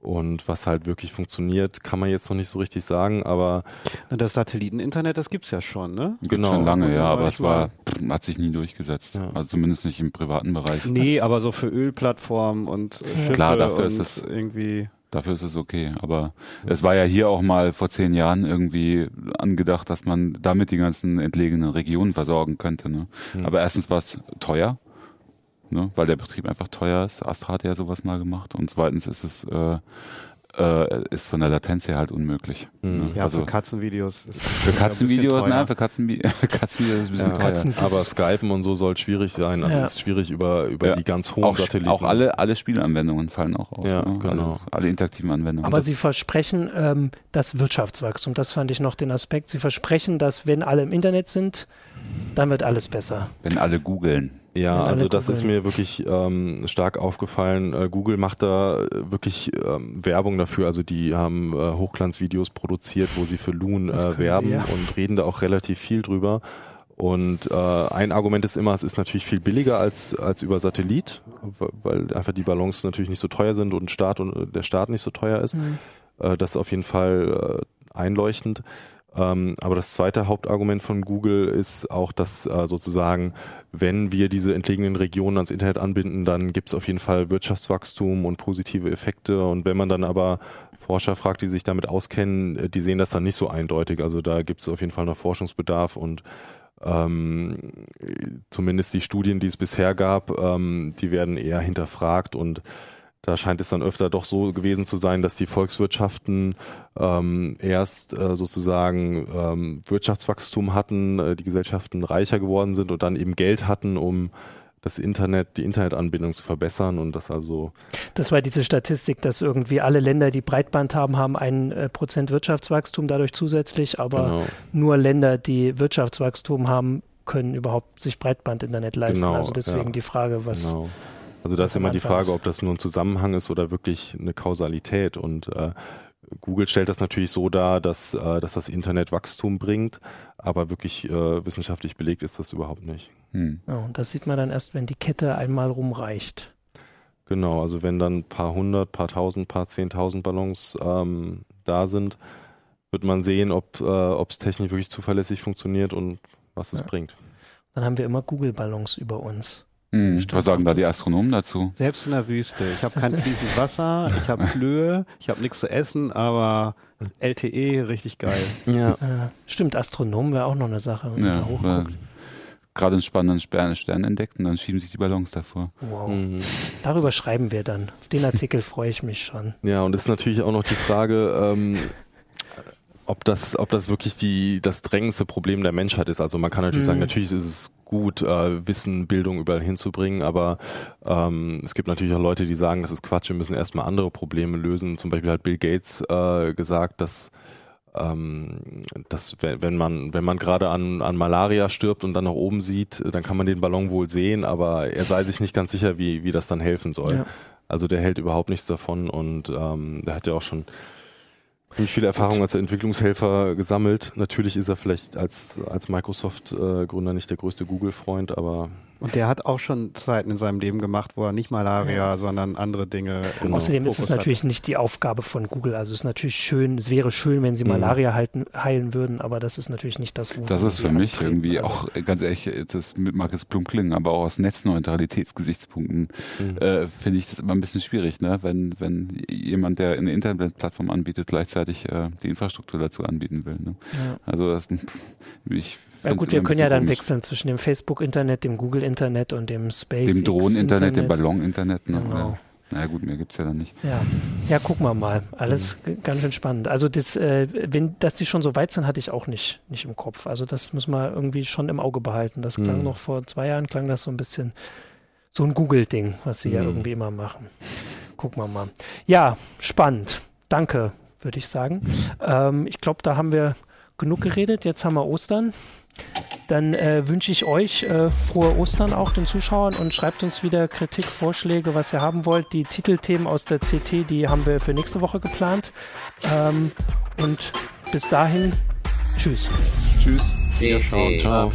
Und was halt wirklich funktioniert, kann man jetzt noch nicht so richtig sagen, aber. Das Satelliteninternet, das gibt's ja schon, ne? Genau. Schon lange, ja, aber es war, hat sich nie durchgesetzt. Ja. Also zumindest nicht im privaten Bereich. Nee, aber so für Ölplattformen und Schiffe Klar, dafür und ist es irgendwie. Dafür ist es okay. Aber es war ja hier auch mal vor zehn Jahren irgendwie angedacht, dass man damit die ganzen entlegenen Regionen versorgen könnte. Ne? Mhm. Aber erstens war es teuer, ne? weil der Betrieb einfach teuer ist. Astra hat ja sowas mal gemacht. Und zweitens ist es äh, äh, ist von der Latenz her halt unmöglich. Mhm. Ne? Ja, also für Katzenvideos. Ist für Katzenvideos, nein, für Katzenvi Katzenvideos ist ein bisschen ja. teuer. Katzen aber Skypen und so soll schwierig sein. Also ja. ist schwierig über, über ja. die ganz hohen auch, Satelliten. Auch alle, alle Spielanwendungen fallen auch aus. Ja, ne? genau. Alle, alle, interaktiven Anwendungen. Aber das sie versprechen ähm, das Wirtschaftswachstum. Das fand ich noch den Aspekt. Sie versprechen, dass wenn alle im Internet sind, dann wird alles besser. Wenn alle googeln. Ja, also das ist mir wirklich ähm, stark aufgefallen. Äh, Google macht da wirklich ähm, Werbung dafür. Also die haben äh, Hochglanzvideos produziert, wo sie für Loon äh, werben sie, ja. und reden da auch relativ viel drüber. Und äh, ein Argument ist immer, es ist natürlich viel billiger als, als über Satellit, weil einfach die Ballons natürlich nicht so teuer sind und Staat und der Staat nicht so teuer ist. Mhm. Äh, das ist auf jeden Fall äh, einleuchtend. Ähm, aber das zweite Hauptargument von Google ist auch, dass äh, sozusagen, wenn wir diese entlegenen Regionen ans Internet anbinden, dann gibt es auf jeden Fall Wirtschaftswachstum und positive Effekte. Und wenn man dann aber Forscher fragt, die sich damit auskennen, äh, die sehen das dann nicht so eindeutig. Also da gibt es auf jeden Fall noch Forschungsbedarf und ähm, zumindest die Studien, die es bisher gab, ähm, die werden eher hinterfragt und da scheint es dann öfter doch so gewesen zu sein, dass die Volkswirtschaften ähm, erst äh, sozusagen ähm, Wirtschaftswachstum hatten, äh, die Gesellschaften reicher geworden sind und dann eben Geld hatten, um das Internet, die Internetanbindung zu verbessern und das also. Das war diese Statistik, dass irgendwie alle Länder, die Breitband haben, haben ein äh, Prozent Wirtschaftswachstum dadurch zusätzlich, aber genau. nur Länder, die Wirtschaftswachstum haben, können überhaupt sich Breitband-Internet leisten. Genau, also deswegen ja. die Frage, was. Genau. Also da ist immer die Frage, ob das nur ein Zusammenhang ist oder wirklich eine Kausalität. Und äh, Google stellt das natürlich so dar, dass, äh, dass das Internet Wachstum bringt, aber wirklich äh, wissenschaftlich belegt ist das überhaupt nicht. Hm. Oh, und das sieht man dann erst, wenn die Kette einmal rumreicht. Genau, also wenn dann ein paar hundert, paar tausend, paar zehntausend Ballons ähm, da sind, wird man sehen, ob äh, es technisch wirklich zuverlässig funktioniert und was es ja. bringt. Dann haben wir immer Google-Ballons über uns. Mhm. Was sagen da die Astronomen dazu? Selbst in der Wüste. Ich habe kein fließendes Wasser, ich habe Flöhe, ich habe nichts zu essen, aber LTE richtig geil. Ja. Äh, stimmt, Astronomen wäre auch noch eine Sache. Ja, gerade einen spannenden Stern, Stern entdeckt und dann schieben sich die Ballons davor. Wow. Mhm. Darüber schreiben wir dann. Auf den Artikel freue ich mich schon. Ja, und es ist natürlich auch noch die Frage, ähm, ob das, ob das wirklich die, das drängendste Problem der Menschheit ist. Also man kann natürlich mhm. sagen, natürlich ist es gut, äh, Wissen, Bildung überall hinzubringen, aber ähm, es gibt natürlich auch Leute, die sagen, das ist Quatsch, wir müssen erstmal andere Probleme lösen. Zum Beispiel hat Bill Gates äh, gesagt, dass ähm, dass wenn man wenn man gerade an, an Malaria stirbt und dann nach oben sieht, dann kann man den Ballon wohl sehen, aber er sei sich nicht ganz sicher, wie wie das dann helfen soll. Ja. Also der hält überhaupt nichts davon und ähm, der hat ja auch schon ziemlich viel Erfahrung als Entwicklungshelfer gesammelt. Natürlich ist er vielleicht als, als Microsoft-Gründer nicht der größte Google-Freund, aber und der hat auch schon Zeiten in seinem Leben gemacht, wo er nicht Malaria, ja. sondern andere Dinge. Genau. Außerdem ist es natürlich hat. nicht die Aufgabe von Google. Also es ist natürlich schön, es wäre schön, wenn sie mhm. Malaria halten, heilen würden, aber das ist natürlich nicht das, wo Das ist für mich antreten. irgendwie also. auch, ganz ehrlich, das mag jetzt plump klingen, aber auch aus Netzneutralitätsgesichtspunkten mhm. äh, finde ich das immer ein bisschen schwierig, ne? wenn, wenn jemand, der eine Internetplattform anbietet, gleichzeitig äh, die Infrastruktur dazu anbieten will. Ne? Ja. Also das, ich ja gut, wir können ja dann komisch. wechseln zwischen dem Facebook-Internet, dem Google-Internet und dem Space. Dem Drohnen-Internet, dem Ballon-Internet. Ne? Genau. Na gut, mehr gibt es ja dann nicht. Ja, ja gucken wir mal. Alles mhm. ganz schön spannend. Also, das, äh, wenn, dass die schon so weit sind, hatte ich auch nicht, nicht im Kopf. Also, das muss man irgendwie schon im Auge behalten. Das klang mhm. noch vor zwei Jahren, klang das so ein bisschen so ein Google-Ding, was sie mhm. ja irgendwie immer machen. Gucken wir mal. Ja, spannend. Danke, würde ich sagen. Ähm, ich glaube, da haben wir genug geredet. Jetzt haben wir Ostern. Dann äh, wünsche ich euch äh, frohe Ostern auch den Zuschauern und schreibt uns wieder Kritik, Vorschläge, was ihr haben wollt. Die Titelthemen aus der CT, die haben wir für nächste Woche geplant. Ähm, und bis dahin, tschüss. Tschüss. CT Ciao.